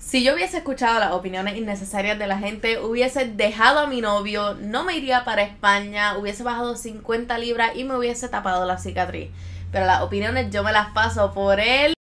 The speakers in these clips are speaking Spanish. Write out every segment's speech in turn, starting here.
Si yo hubiese escuchado las opiniones innecesarias de la gente, hubiese dejado a mi novio, no me iría para España, hubiese bajado 50 libras y me hubiese tapado la cicatriz. Pero las opiniones yo me las paso por él.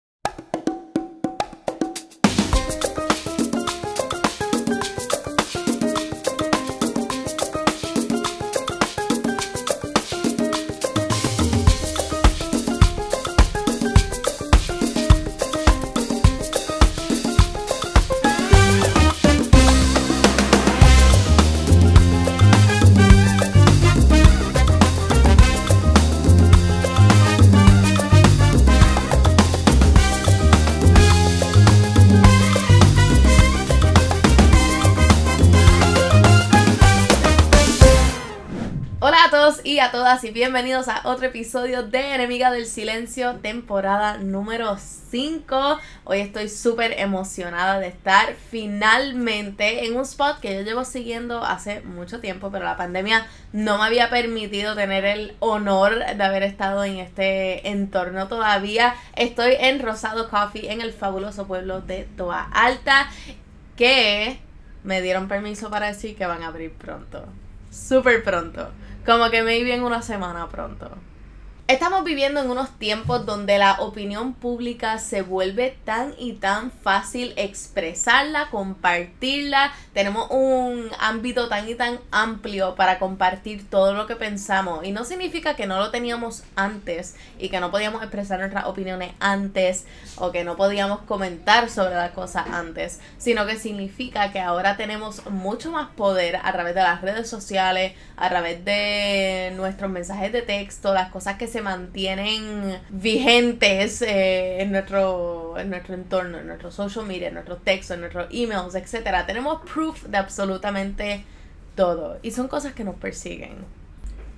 Y a todas y bienvenidos a otro episodio de Enemiga del Silencio, temporada número 5. Hoy estoy súper emocionada de estar finalmente en un spot que yo llevo siguiendo hace mucho tiempo, pero la pandemia no me había permitido tener el honor de haber estado en este entorno todavía. Estoy en Rosado Coffee en el fabuloso pueblo de Toa Alta, que me dieron permiso para decir que van a abrir pronto. Súper pronto. Como que maybe en una semana pronto. Estamos viviendo en unos tiempos donde la opinión pública se vuelve tan y tan fácil expresarla, compartirla. Tenemos un ámbito tan y tan amplio para compartir todo lo que pensamos. Y no significa que no lo teníamos antes y que no podíamos expresar nuestras opiniones antes o que no podíamos comentar sobre las cosas antes, sino que significa que ahora tenemos mucho más poder a través de las redes sociales, a través de nuestros mensajes de texto, las cosas que se mantienen vigentes eh, en, nuestro, en nuestro entorno, en nuestro social media, en nuestros textos, en nuestros emails, etc. Tenemos proof de absolutamente todo y son cosas que nos persiguen.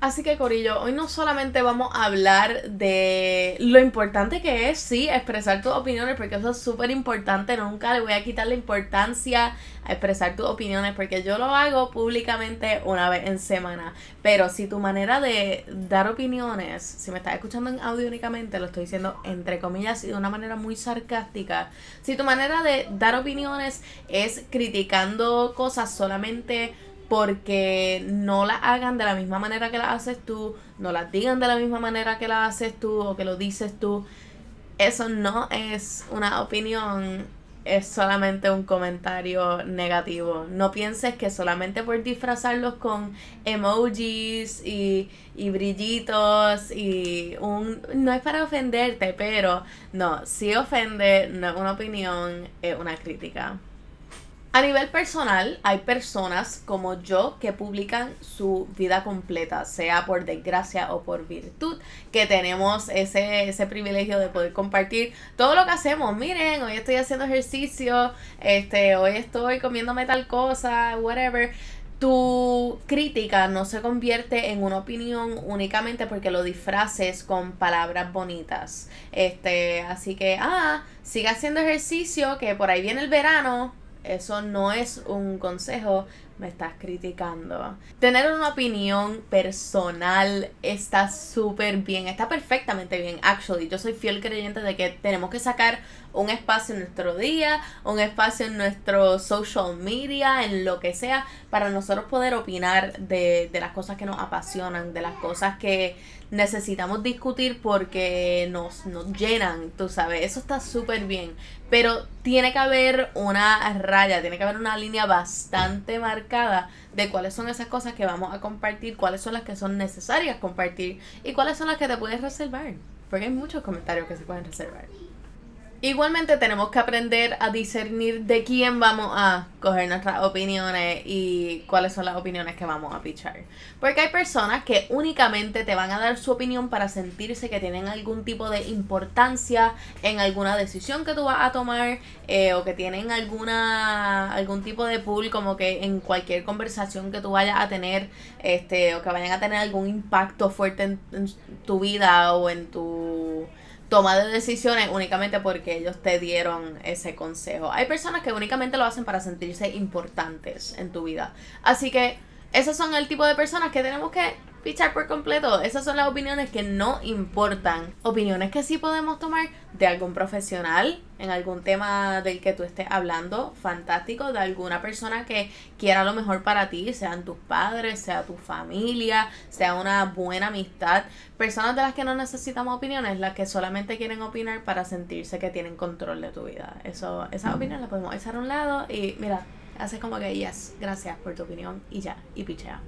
Así que Corillo, hoy no solamente vamos a hablar de lo importante que es, sí, expresar tus opiniones, porque eso es súper importante, nunca le voy a quitar la importancia a expresar tus opiniones, porque yo lo hago públicamente una vez en semana, pero si tu manera de dar opiniones, si me estás escuchando en audio únicamente, lo estoy diciendo entre comillas y de una manera muy sarcástica, si tu manera de dar opiniones es criticando cosas solamente porque no las hagan de la misma manera que las haces tú, no las digan de la misma manera que las haces tú o que lo dices tú. Eso no es una opinión, es solamente un comentario negativo. No pienses que solamente por disfrazarlos con emojis y, y brillitos y un... No es para ofenderte, pero no, si ofende, no es una opinión, es una crítica. A nivel personal, hay personas como yo que publican su vida completa, sea por desgracia o por virtud, que tenemos ese, ese privilegio de poder compartir todo lo que hacemos. Miren, hoy estoy haciendo ejercicio, este, hoy estoy comiéndome tal cosa, whatever. Tu crítica no se convierte en una opinión únicamente porque lo disfraces con palabras bonitas. Este, así que, ah, sigue haciendo ejercicio, que por ahí viene el verano, eso no es un consejo, me estás criticando. Tener una opinión personal está súper bien, está perfectamente bien. Actually, yo soy fiel creyente de que tenemos que sacar un espacio en nuestro día, un espacio en nuestro social media, en lo que sea, para nosotros poder opinar de, de las cosas que nos apasionan, de las cosas que necesitamos discutir porque nos, nos llenan, tú sabes, eso está súper bien, pero tiene que haber una raya, tiene que haber una línea bastante marcada de cuáles son esas cosas que vamos a compartir, cuáles son las que son necesarias compartir y cuáles son las que te puedes reservar, porque hay muchos comentarios que se pueden reservar. Igualmente tenemos que aprender a discernir de quién vamos a coger nuestras opiniones y cuáles son las opiniones que vamos a pichar. Porque hay personas que únicamente te van a dar su opinión para sentirse que tienen algún tipo de importancia en alguna decisión que tú vas a tomar eh, o que tienen alguna algún tipo de pool como que en cualquier conversación que tú vayas a tener este o que vayan a tener algún impacto fuerte en, en tu vida o en tu toma de decisiones únicamente porque ellos te dieron ese consejo. Hay personas que únicamente lo hacen para sentirse importantes en tu vida. Así que esos son el tipo de personas que tenemos que fichar por completo. Esas son las opiniones que no importan. Opiniones que sí podemos tomar de algún profesional, en algún tema del que tú estés hablando, fantástico, de alguna persona que quiera lo mejor para ti, sean tus padres, sea tu familia, sea una buena amistad, personas de las que no necesitamos opiniones, las que solamente quieren opinar para sentirse que tienen control de tu vida. Eso, esa opinión la podemos echar a un lado y mira, haces como que yes, gracias por tu opinión y ya, y pichea.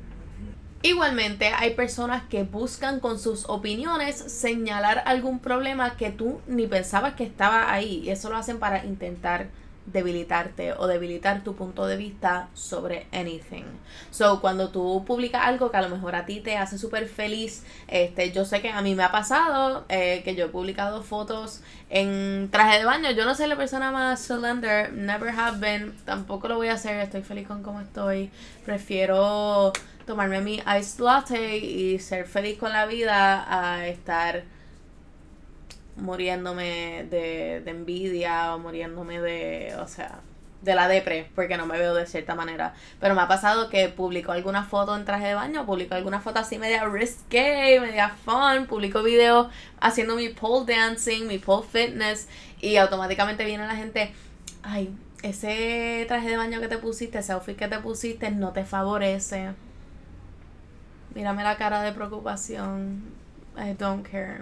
Igualmente, hay personas que buscan con sus opiniones señalar algún problema que tú ni pensabas que estaba ahí. Y eso lo hacen para intentar debilitarte o debilitar tu punto de vista sobre anything. So, cuando tú publicas algo que a lo mejor a ti te hace súper feliz, este, yo sé que a mí me ha pasado eh, que yo he publicado fotos en traje de baño. Yo no soy la persona más slender, never have been, tampoco lo voy a hacer, estoy feliz con cómo estoy. Prefiero tomarme mi iced latte y ser feliz con la vida a estar muriéndome de, de envidia o muriéndome de, o sea, de la depre, porque no me veo de cierta manera. Pero me ha pasado que publico alguna foto en traje de baño, publico alguna foto así media risque, media fun, publico videos haciendo mi pole dancing, mi pole fitness, y automáticamente viene la gente, ay, ese traje de baño que te pusiste, ese outfit que te pusiste no te favorece mírame la cara de preocupación. I don't care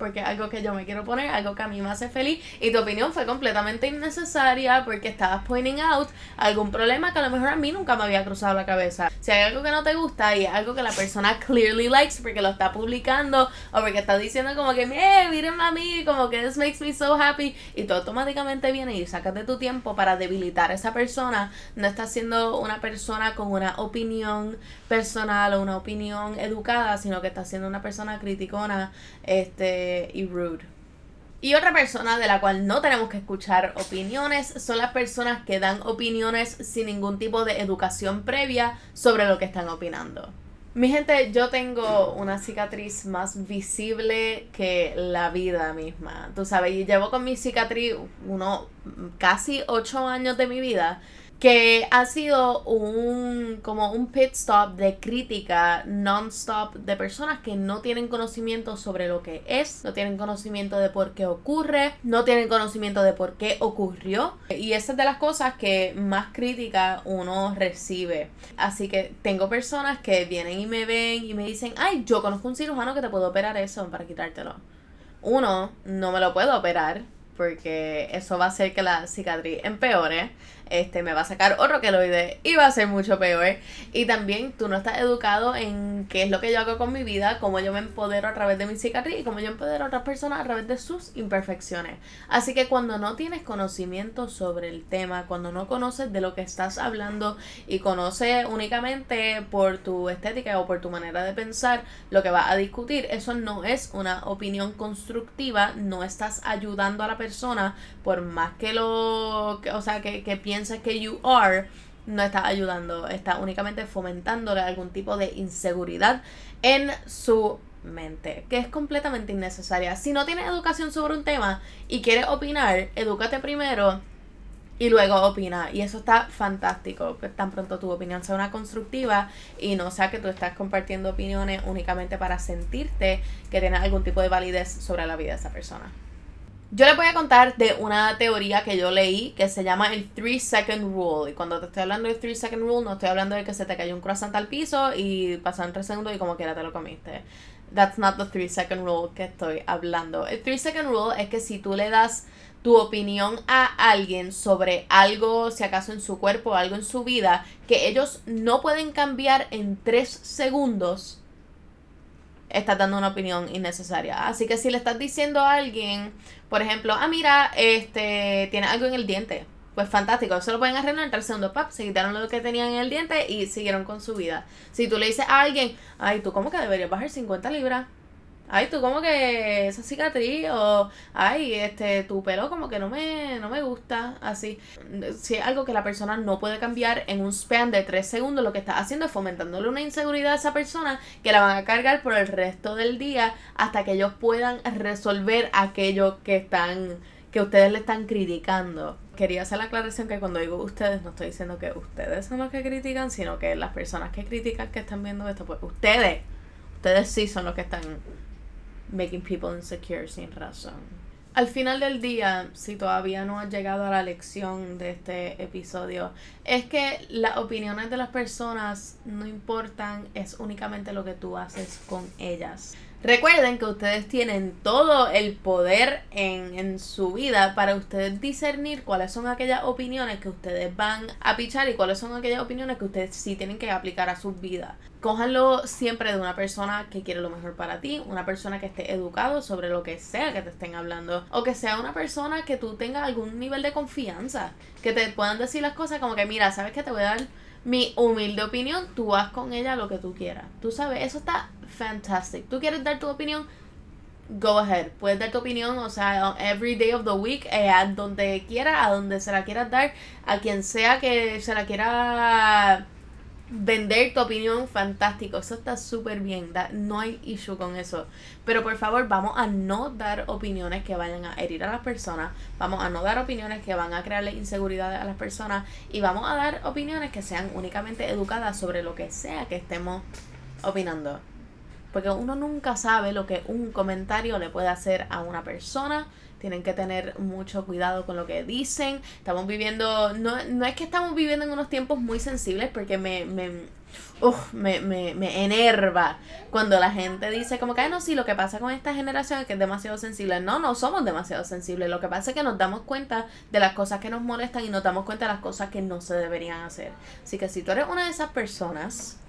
porque es algo que yo me quiero poner, algo que a mí me hace feliz y tu opinión fue completamente innecesaria porque estabas pointing out algún problema que a lo mejor a mí nunca me había cruzado la cabeza. Si hay algo que no te gusta y es algo que la persona clearly likes porque lo está publicando o porque está diciendo como que, eh, mírenme a mí, como que this makes me so happy y tú automáticamente vienes y sacas de tu tiempo para debilitar a esa persona, no estás siendo una persona con una opinión personal o una opinión educada, sino que estás siendo una persona criticona, este y rude. Y otra persona de la cual no tenemos que escuchar opiniones son las personas que dan opiniones sin ningún tipo de educación previa sobre lo que están opinando. Mi gente, yo tengo una cicatriz más visible que la vida misma. Tú sabes, llevo con mi cicatriz uno, casi ocho años de mi vida que ha sido un como un pit stop de crítica non-stop de personas que no tienen conocimiento sobre lo que es, no tienen conocimiento de por qué ocurre, no tienen conocimiento de por qué ocurrió y esa es de las cosas que más crítica uno recibe. Así que tengo personas que vienen y me ven y me dicen, "Ay, yo conozco un cirujano que te puede operar eso para quitártelo." Uno, no me lo puedo operar porque eso va a hacer que la cicatriz empeore este me va a sacar otro queloide y va a ser mucho peor. Y también tú no estás educado en qué es lo que yo hago con mi vida, cómo yo me empodero a través de mi cicatriz y cómo yo empodero a otras personas a través de sus imperfecciones. Así que cuando no tienes conocimiento sobre el tema, cuando no conoces de lo que estás hablando y conoces únicamente por tu estética o por tu manera de pensar lo que vas a discutir, eso no es una opinión constructiva, no estás ayudando a la persona por más que lo, o sea, que, que piensas que you are, no está ayudando, está únicamente fomentándole algún tipo de inseguridad en su mente, que es completamente innecesaria. Si no tienes educación sobre un tema y quieres opinar, edúcate primero y luego opina. Y eso está fantástico, que tan pronto tu opinión sea una constructiva y no sea que tú estás compartiendo opiniones únicamente para sentirte que tienes algún tipo de validez sobre la vida de esa persona. Yo les voy a contar de una teoría que yo leí que se llama el 3 second rule. Y cuando te estoy hablando del 3 second rule, no estoy hablando de que se te cayó un croissant al piso y pasaron 3 segundos y como quiera te lo comiste. That's not the 3 second rule que estoy hablando. El 3 second rule es que si tú le das tu opinión a alguien sobre algo, si acaso en su cuerpo algo en su vida, que ellos no pueden cambiar en 3 segundos, estás dando una opinión innecesaria. Así que si le estás diciendo a alguien, por ejemplo, ah, mira, este, tiene algo en el diente. Pues fantástico, eso lo pueden arreglar el segundo pap, se quitaron lo que tenían en el diente y siguieron con su vida. Si tú le dices a alguien, ay, tú como que deberías bajar 50 libras, ay, tú como que esa cicatriz o, ay, este, tu pelo como que no me, no me gusta, así. Si es algo que la persona no puede cambiar en un span de tres segundos, lo que está haciendo es fomentándole una inseguridad a esa persona que la van a cargar por el resto del día hasta que ellos puedan resolver aquello que están que ustedes le están criticando. Quería hacer la aclaración que cuando digo ustedes no estoy diciendo que ustedes son los que critican, sino que las personas que critican que están viendo esto, pues ustedes, ustedes sí son los que están making people insecure sin razón. Al final del día, si todavía no has llegado a la lección de este episodio, es que las opiniones de las personas no importan, es únicamente lo que tú haces con ellas. Recuerden que ustedes tienen todo el poder en, en, su vida para ustedes discernir cuáles son aquellas opiniones que ustedes van a pichar y cuáles son aquellas opiniones que ustedes sí tienen que aplicar a sus vidas. Cójanlo siempre de una persona que quiere lo mejor para ti, una persona que esté educado sobre lo que sea que te estén hablando, o que sea una persona que tú tengas algún nivel de confianza, que te puedan decir las cosas como que, mira, sabes que te voy a dar mi humilde opinión, tú haz con ella lo que tú quieras. Tú sabes, eso está fantastic. Tú quieres dar tu opinión, go ahead. Puedes dar tu opinión, o sea, every day of the week, eh, a donde quiera, a donde se la quieras dar, a quien sea que se la quiera vender tu opinión, fantástico. Eso está súper bien. no hay issue con eso. Pero por favor, vamos a no dar opiniones que vayan a herir a las personas. Vamos a no dar opiniones que van a crearle inseguridad a las personas. Y vamos a dar opiniones que sean únicamente educadas sobre lo que sea que estemos opinando. Porque uno nunca sabe lo que un comentario le puede hacer a una persona tienen que tener mucho cuidado con lo que dicen. Estamos viviendo, no, no es que estamos viviendo en unos tiempos muy sensibles porque me, me, me, me, me, enerva cuando la gente dice como que, no, sí, lo que pasa con esta generación es que es demasiado sensible. No, no somos demasiado sensibles. Lo que pasa es que nos damos cuenta de las cosas que nos molestan y nos damos cuenta de las cosas que no se deberían hacer. Así que si tú eres una de esas personas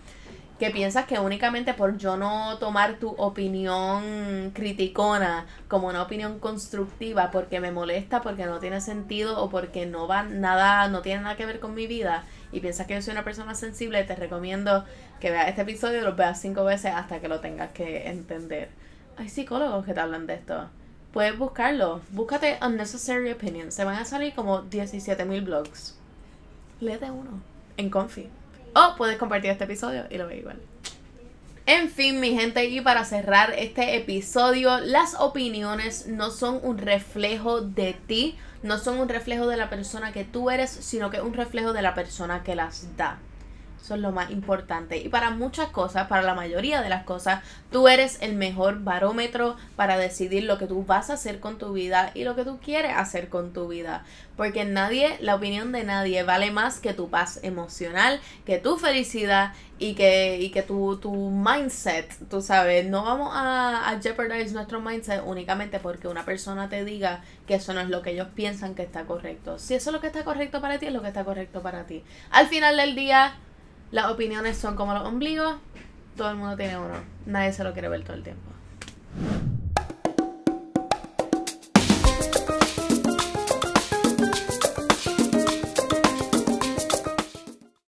que piensas que únicamente por yo no tomar tu opinión criticona como una opinión constructiva porque me molesta, porque no tiene sentido o porque no va nada, no tiene nada que ver con mi vida y piensas que yo soy una persona sensible, te recomiendo que veas este episodio y lo veas cinco veces hasta que lo tengas que entender. Hay psicólogos que te hablan de esto. Puedes buscarlo. Búscate Unnecessary Opinions. Se van a salir como 17.000 blogs. Léete uno en Confi. O puedes compartir este episodio y lo ve igual. En fin, mi gente, y para cerrar este episodio, las opiniones no son un reflejo de ti, no son un reflejo de la persona que tú eres, sino que un reflejo de la persona que las da. Eso es lo más importante. Y para muchas cosas, para la mayoría de las cosas, tú eres el mejor barómetro para decidir lo que tú vas a hacer con tu vida y lo que tú quieres hacer con tu vida. Porque nadie, la opinión de nadie vale más que tu paz emocional, que tu felicidad y que, y que tu, tu mindset, tú sabes, no vamos a, a jeopardize nuestro mindset únicamente porque una persona te diga que eso no es lo que ellos piensan que está correcto. Si eso es lo que está correcto para ti, es lo que está correcto para ti. Al final del día, las opiniones son como los ombligos. Todo el mundo tiene uno. Nadie se lo quiere ver todo el tiempo.